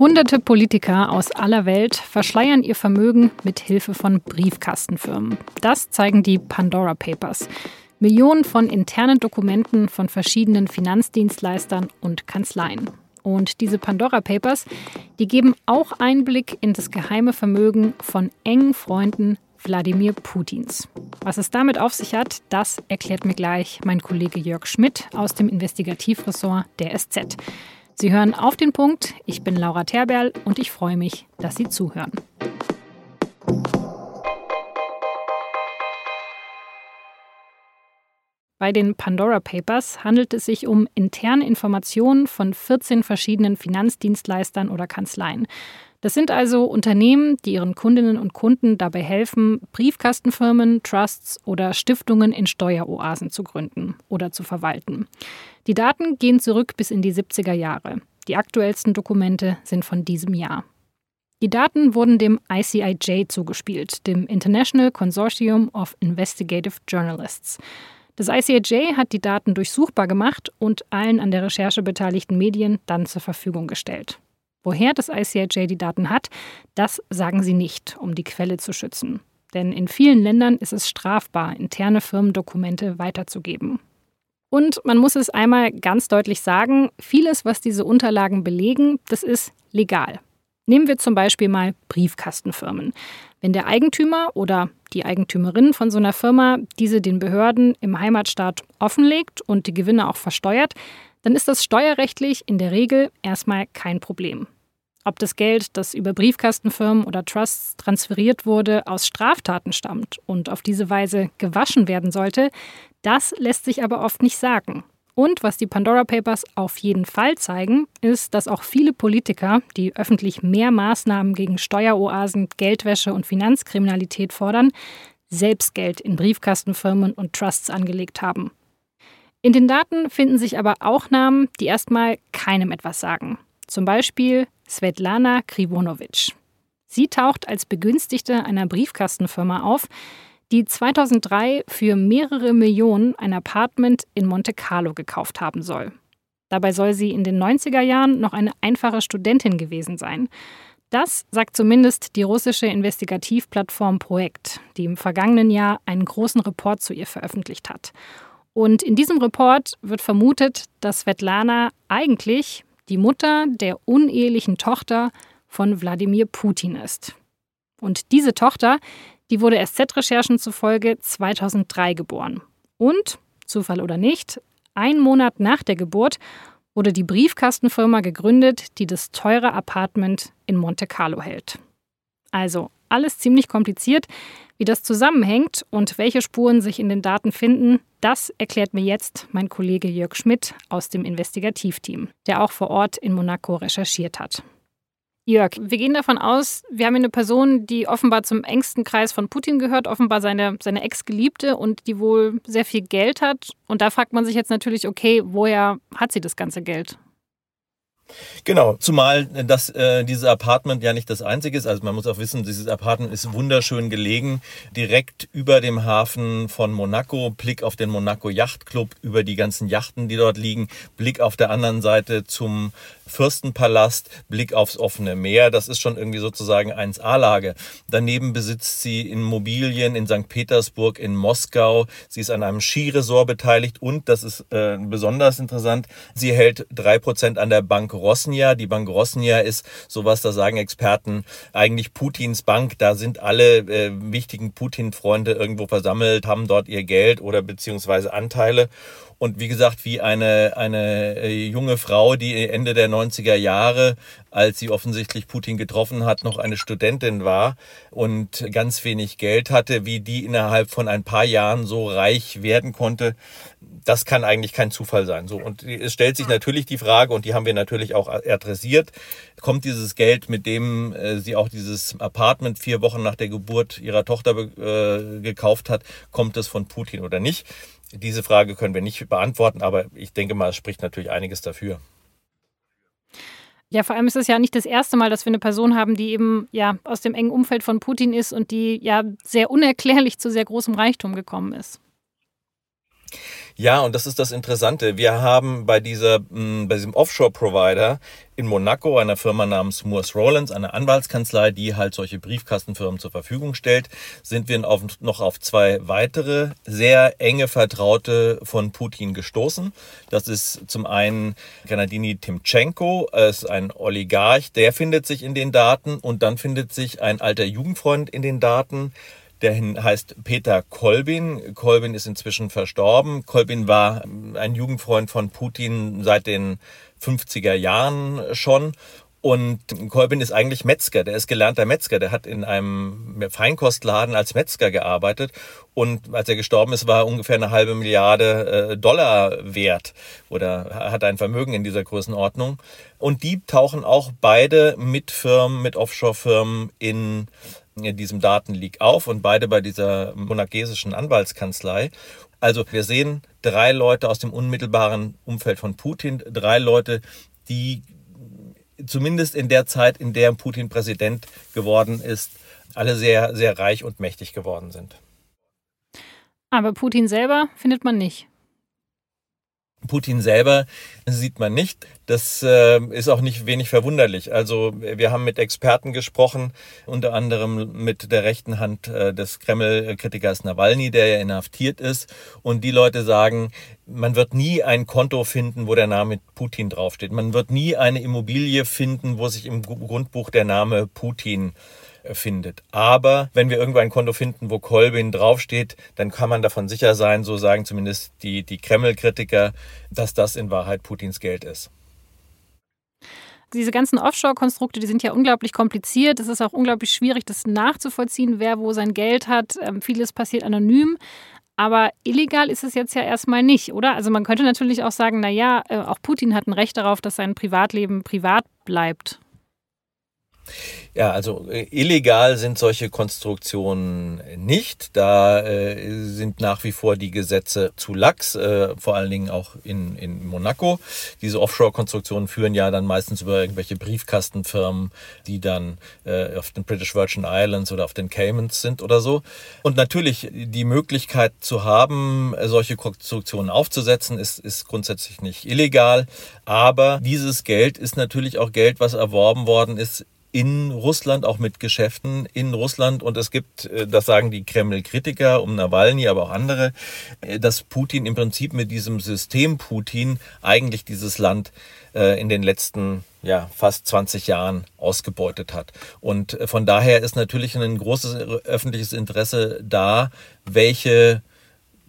Hunderte Politiker aus aller Welt verschleiern ihr Vermögen mit Hilfe von Briefkastenfirmen. Das zeigen die Pandora Papers. Millionen von internen Dokumenten von verschiedenen Finanzdienstleistern und Kanzleien. Und diese Pandora Papers, die geben auch Einblick in das geheime Vermögen von engen Freunden Wladimir Putins. Was es damit auf sich hat, das erklärt mir gleich mein Kollege Jörg Schmidt aus dem Investigativressort der SZ. Sie hören auf den Punkt. Ich bin Laura Terberl und ich freue mich, dass Sie zuhören. Bei den Pandora Papers handelt es sich um interne Informationen von 14 verschiedenen Finanzdienstleistern oder Kanzleien. Das sind also Unternehmen, die ihren Kundinnen und Kunden dabei helfen, Briefkastenfirmen, Trusts oder Stiftungen in Steueroasen zu gründen oder zu verwalten. Die Daten gehen zurück bis in die 70er Jahre. Die aktuellsten Dokumente sind von diesem Jahr. Die Daten wurden dem ICIJ zugespielt, dem International Consortium of Investigative Journalists. Das ICAJ hat die Daten durchsuchbar gemacht und allen an der Recherche beteiligten Medien dann zur Verfügung gestellt. Woher das ICIJ die Daten hat, das sagen sie nicht, um die Quelle zu schützen. Denn in vielen Ländern ist es strafbar, interne Firmendokumente weiterzugeben. Und man muss es einmal ganz deutlich sagen, vieles, was diese Unterlagen belegen, das ist legal. Nehmen wir zum Beispiel mal Briefkastenfirmen. Wenn der Eigentümer oder die Eigentümerin von so einer Firma diese den Behörden im Heimatstaat offenlegt und die Gewinne auch versteuert, dann ist das steuerrechtlich in der Regel erstmal kein Problem. Ob das Geld, das über Briefkastenfirmen oder Trusts transferiert wurde, aus Straftaten stammt und auf diese Weise gewaschen werden sollte, das lässt sich aber oft nicht sagen. Und was die Pandora Papers auf jeden Fall zeigen, ist, dass auch viele Politiker, die öffentlich mehr Maßnahmen gegen Steueroasen, Geldwäsche und Finanzkriminalität fordern, selbst Geld in Briefkastenfirmen und Trusts angelegt haben. In den Daten finden sich aber auch Namen, die erstmal keinem etwas sagen. Zum Beispiel Svetlana Krivonovic. Sie taucht als Begünstigte einer Briefkastenfirma auf, die 2003 für mehrere Millionen ein Apartment in Monte Carlo gekauft haben soll. Dabei soll sie in den 90er Jahren noch eine einfache Studentin gewesen sein. Das sagt zumindest die russische Investigativplattform Projekt, die im vergangenen Jahr einen großen Report zu ihr veröffentlicht hat. Und in diesem Report wird vermutet, dass Svetlana eigentlich die Mutter der unehelichen Tochter von Wladimir Putin ist. Und diese Tochter, die wurde SZ-Recherchen zufolge 2003 geboren. Und, Zufall oder nicht, ein Monat nach der Geburt wurde die Briefkastenfirma gegründet, die das teure Apartment in Monte Carlo hält. Also alles ziemlich kompliziert. Wie das zusammenhängt und welche Spuren sich in den Daten finden, das erklärt mir jetzt mein Kollege Jörg Schmidt aus dem Investigativteam, der auch vor Ort in Monaco recherchiert hat. Jörg, wir gehen davon aus, wir haben hier eine Person, die offenbar zum engsten Kreis von Putin gehört, offenbar seine, seine Ex-Geliebte und die wohl sehr viel Geld hat. Und da fragt man sich jetzt natürlich, okay, woher hat sie das ganze Geld? Genau, zumal das, äh, dieses Apartment ja nicht das einzige ist. Also man muss auch wissen, dieses Apartment ist wunderschön gelegen, direkt über dem Hafen von Monaco, Blick auf den Monaco Yacht Club, über die ganzen Yachten, die dort liegen, Blick auf der anderen Seite zum Fürstenpalast, Blick aufs offene Meer. Das ist schon irgendwie sozusagen 1A-Lage. Daneben besitzt sie Immobilien in St. Petersburg, in Moskau. Sie ist an einem Skiresort beteiligt und, das ist äh, besonders interessant, sie hält drei Prozent an der Bank Rosnia. Die Bank Rosnia ist sowas, da sagen Experten, eigentlich Putins Bank. Da sind alle äh, wichtigen Putin-Freunde irgendwo versammelt, haben dort ihr Geld oder beziehungsweise Anteile. Und wie gesagt, wie eine, eine äh, junge Frau, die Ende der 90er Jahre, als sie offensichtlich Putin getroffen hat, noch eine Studentin war und ganz wenig Geld hatte, wie die innerhalb von ein paar Jahren so reich werden konnte, das kann eigentlich kein Zufall sein. So und es stellt sich natürlich die Frage und die haben wir natürlich auch adressiert: Kommt dieses Geld, mit dem äh, sie auch dieses Apartment vier Wochen nach der Geburt ihrer Tochter äh, gekauft hat, kommt es von Putin oder nicht? Diese Frage können wir nicht beantworten, aber ich denke mal, es spricht natürlich einiges dafür. Ja, vor allem ist es ja nicht das erste Mal, dass wir eine Person haben, die eben ja aus dem engen Umfeld von Putin ist und die ja sehr unerklärlich zu sehr großem Reichtum gekommen ist. Ja, und das ist das Interessante. Wir haben bei dieser, mm, bei diesem Offshore-Provider in Monaco, einer Firma namens Moores Rowlands, eine Anwaltskanzlei, die halt solche Briefkastenfirmen zur Verfügung stellt, sind wir auf, noch auf zwei weitere sehr enge Vertraute von Putin gestoßen. Das ist zum einen Granadini Timchenko, ist ein Oligarch, der findet sich in den Daten und dann findet sich ein alter Jugendfreund in den Daten, der heißt Peter Kolbin. Kolbin ist inzwischen verstorben. Kolbin war ein Jugendfreund von Putin seit den 50er Jahren schon. Und Kolbin ist eigentlich Metzger, der ist gelernter Metzger, der hat in einem Feinkostladen als Metzger gearbeitet und als er gestorben ist, war er ungefähr eine halbe Milliarde äh, Dollar wert oder hat ein Vermögen in dieser Größenordnung. Und die tauchen auch beide mit Firmen, mit Offshore-Firmen in in diesem Datenleak auf und beide bei dieser monagesischen Anwaltskanzlei. Also wir sehen drei Leute aus dem unmittelbaren Umfeld von Putin, drei Leute, die zumindest in der Zeit, in der Putin Präsident geworden ist, alle sehr, sehr reich und mächtig geworden sind. Aber Putin selber findet man nicht. Putin selber sieht man nicht. Das äh, ist auch nicht wenig verwunderlich. Also wir haben mit Experten gesprochen, unter anderem mit der rechten Hand äh, des Kreml-Kritikers Nawalny, der ja inhaftiert ist. Und die Leute sagen, man wird nie ein Konto finden, wo der Name Putin draufsteht. Man wird nie eine Immobilie finden, wo sich im Grundbuch der Name Putin findet. Aber wenn wir irgendwo ein Konto finden, wo Kolbin draufsteht, dann kann man davon sicher sein, so sagen zumindest die, die Kreml-Kritiker, dass das in Wahrheit Putins Geld ist. Diese ganzen Offshore-Konstrukte, die sind ja unglaublich kompliziert. Es ist auch unglaublich schwierig, das nachzuvollziehen, wer wo sein Geld hat. Ähm, vieles passiert anonym. Aber illegal ist es jetzt ja erstmal nicht, oder? Also man könnte natürlich auch sagen, naja, äh, auch Putin hat ein Recht darauf, dass sein Privatleben privat bleibt. Ja, also äh, illegal sind solche Konstruktionen nicht. Da äh, sind nach wie vor die Gesetze zu lax, äh, vor allen Dingen auch in, in Monaco. Diese Offshore-Konstruktionen führen ja dann meistens über irgendwelche Briefkastenfirmen, die dann äh, auf den British Virgin Islands oder auf den Caymans sind oder so. Und natürlich die Möglichkeit zu haben, solche Konstruktionen aufzusetzen, ist, ist grundsätzlich nicht illegal. Aber dieses Geld ist natürlich auch Geld, was erworben worden ist in Russland, auch mit Geschäften in Russland. Und es gibt, äh, das sagen die Kreml-Kritiker um Nawalny, aber auch andere, äh, dass Putin im Prinzip mit diesem System Putin eigentlich dieses Land äh, in den letzten ja, fast 20 Jahren ausgebeutet hat. Und von daher ist natürlich ein großes öffentliches Interesse da, welche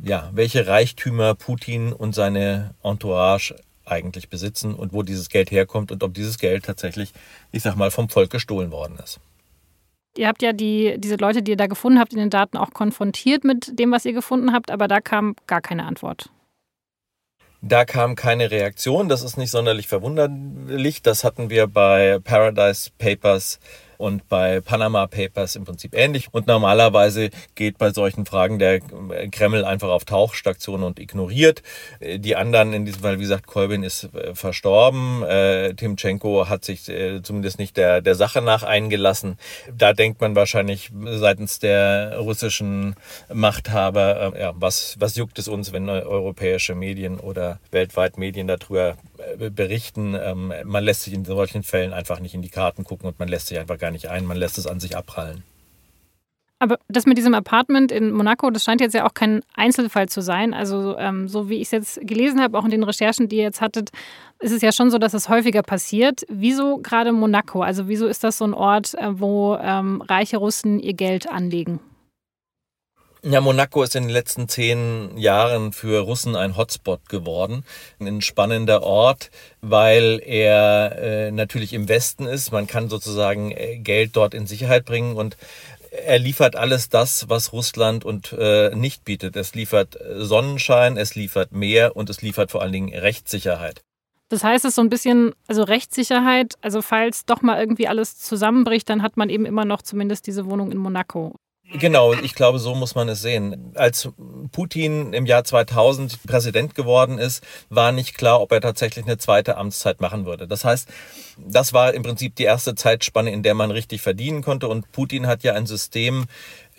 ja, welche Reichtümer Putin und seine Entourage eigentlich besitzen und wo dieses Geld herkommt und ob dieses Geld tatsächlich, ich sag mal, vom Volk gestohlen worden ist. Ihr habt ja die, diese Leute, die ihr da gefunden habt, in den Daten auch konfrontiert mit dem, was ihr gefunden habt, aber da kam gar keine Antwort. Da kam keine Reaktion. Das ist nicht sonderlich verwunderlich. Das hatten wir bei Paradise Papers und bei Panama Papers im Prinzip ähnlich. Und normalerweise geht bei solchen Fragen der Kreml einfach auf Tauchstation und ignoriert. Die anderen, in diesem Fall, wie gesagt, Kolbin ist äh, verstorben. Äh, Timchenko hat sich äh, zumindest nicht der, der Sache nach eingelassen. Da denkt man wahrscheinlich seitens der russischen Machthaber, ja, was, was juckt es uns, wenn europäische Medien oder weltweit Medien darüber berichten. Ähm, man lässt sich in solchen Fällen einfach nicht in die Karten gucken und man lässt sich einfach gar nicht ein, man lässt es an sich abprallen. Aber das mit diesem Apartment in Monaco, das scheint jetzt ja auch kein Einzelfall zu sein. Also ähm, so wie ich es jetzt gelesen habe, auch in den Recherchen, die ihr jetzt hattet, ist es ja schon so, dass es häufiger passiert. Wieso gerade Monaco? Also wieso ist das so ein Ort, äh, wo ähm, reiche Russen ihr Geld anlegen? Ja, Monaco ist in den letzten zehn Jahren für Russen ein Hotspot geworden. Ein spannender Ort, weil er äh, natürlich im Westen ist. Man kann sozusagen äh, Geld dort in Sicherheit bringen und er liefert alles das, was Russland und äh, nicht bietet. Es liefert äh, Sonnenschein, es liefert Meer und es liefert vor allen Dingen Rechtssicherheit. Das heißt, es ist so ein bisschen, also Rechtssicherheit, also falls doch mal irgendwie alles zusammenbricht, dann hat man eben immer noch zumindest diese Wohnung in Monaco. Genau, ich glaube, so muss man es sehen. Als Putin im Jahr 2000 Präsident geworden ist, war nicht klar, ob er tatsächlich eine zweite Amtszeit machen würde. Das heißt, das war im Prinzip die erste Zeitspanne, in der man richtig verdienen konnte. Und Putin hat ja ein System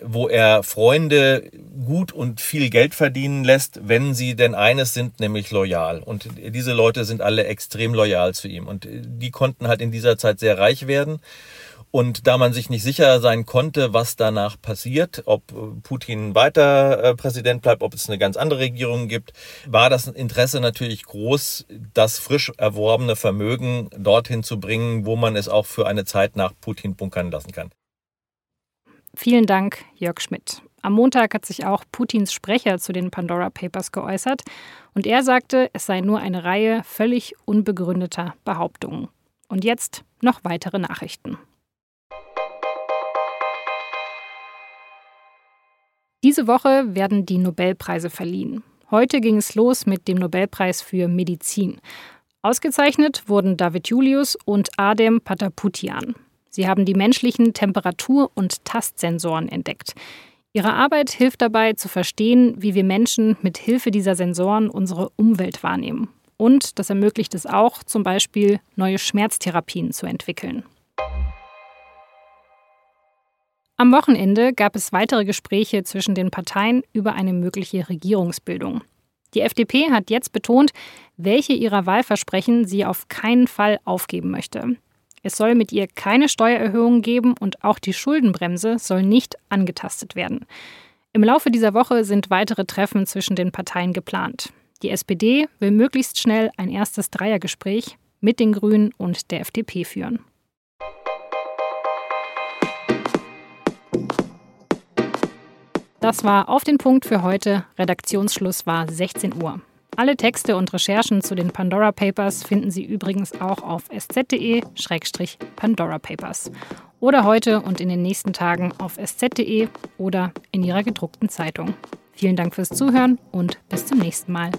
wo er Freunde gut und viel Geld verdienen lässt, wenn sie denn eines sind, nämlich loyal. Und diese Leute sind alle extrem loyal zu ihm. Und die konnten halt in dieser Zeit sehr reich werden. Und da man sich nicht sicher sein konnte, was danach passiert, ob Putin weiter äh, Präsident bleibt, ob es eine ganz andere Regierung gibt, war das Interesse natürlich groß, das frisch erworbene Vermögen dorthin zu bringen, wo man es auch für eine Zeit nach Putin bunkern lassen kann. Vielen Dank, Jörg Schmidt. Am Montag hat sich auch Putins Sprecher zu den Pandora Papers geäußert und er sagte, es sei nur eine Reihe völlig unbegründeter Behauptungen. Und jetzt noch weitere Nachrichten. Diese Woche werden die Nobelpreise verliehen. Heute ging es los mit dem Nobelpreis für Medizin. Ausgezeichnet wurden David Julius und Adem Pataputian. Sie haben die menschlichen Temperatur- und Tastsensoren entdeckt. Ihre Arbeit hilft dabei zu verstehen, wie wir Menschen mit Hilfe dieser Sensoren unsere Umwelt wahrnehmen. Und das ermöglicht es auch, zum Beispiel neue Schmerztherapien zu entwickeln. Am Wochenende gab es weitere Gespräche zwischen den Parteien über eine mögliche Regierungsbildung. Die FDP hat jetzt betont, welche ihrer Wahlversprechen sie auf keinen Fall aufgeben möchte. Es soll mit ihr keine Steuererhöhungen geben und auch die Schuldenbremse soll nicht angetastet werden. Im Laufe dieser Woche sind weitere Treffen zwischen den Parteien geplant. Die SPD will möglichst schnell ein erstes Dreiergespräch mit den Grünen und der FDP führen. Das war auf den Punkt für heute. Redaktionsschluss war 16 Uhr. Alle Texte und Recherchen zu den Pandora Papers finden Sie übrigens auch auf sz.de-Pandora Papers oder heute und in den nächsten Tagen auf sz.de oder in Ihrer gedruckten Zeitung. Vielen Dank fürs Zuhören und bis zum nächsten Mal.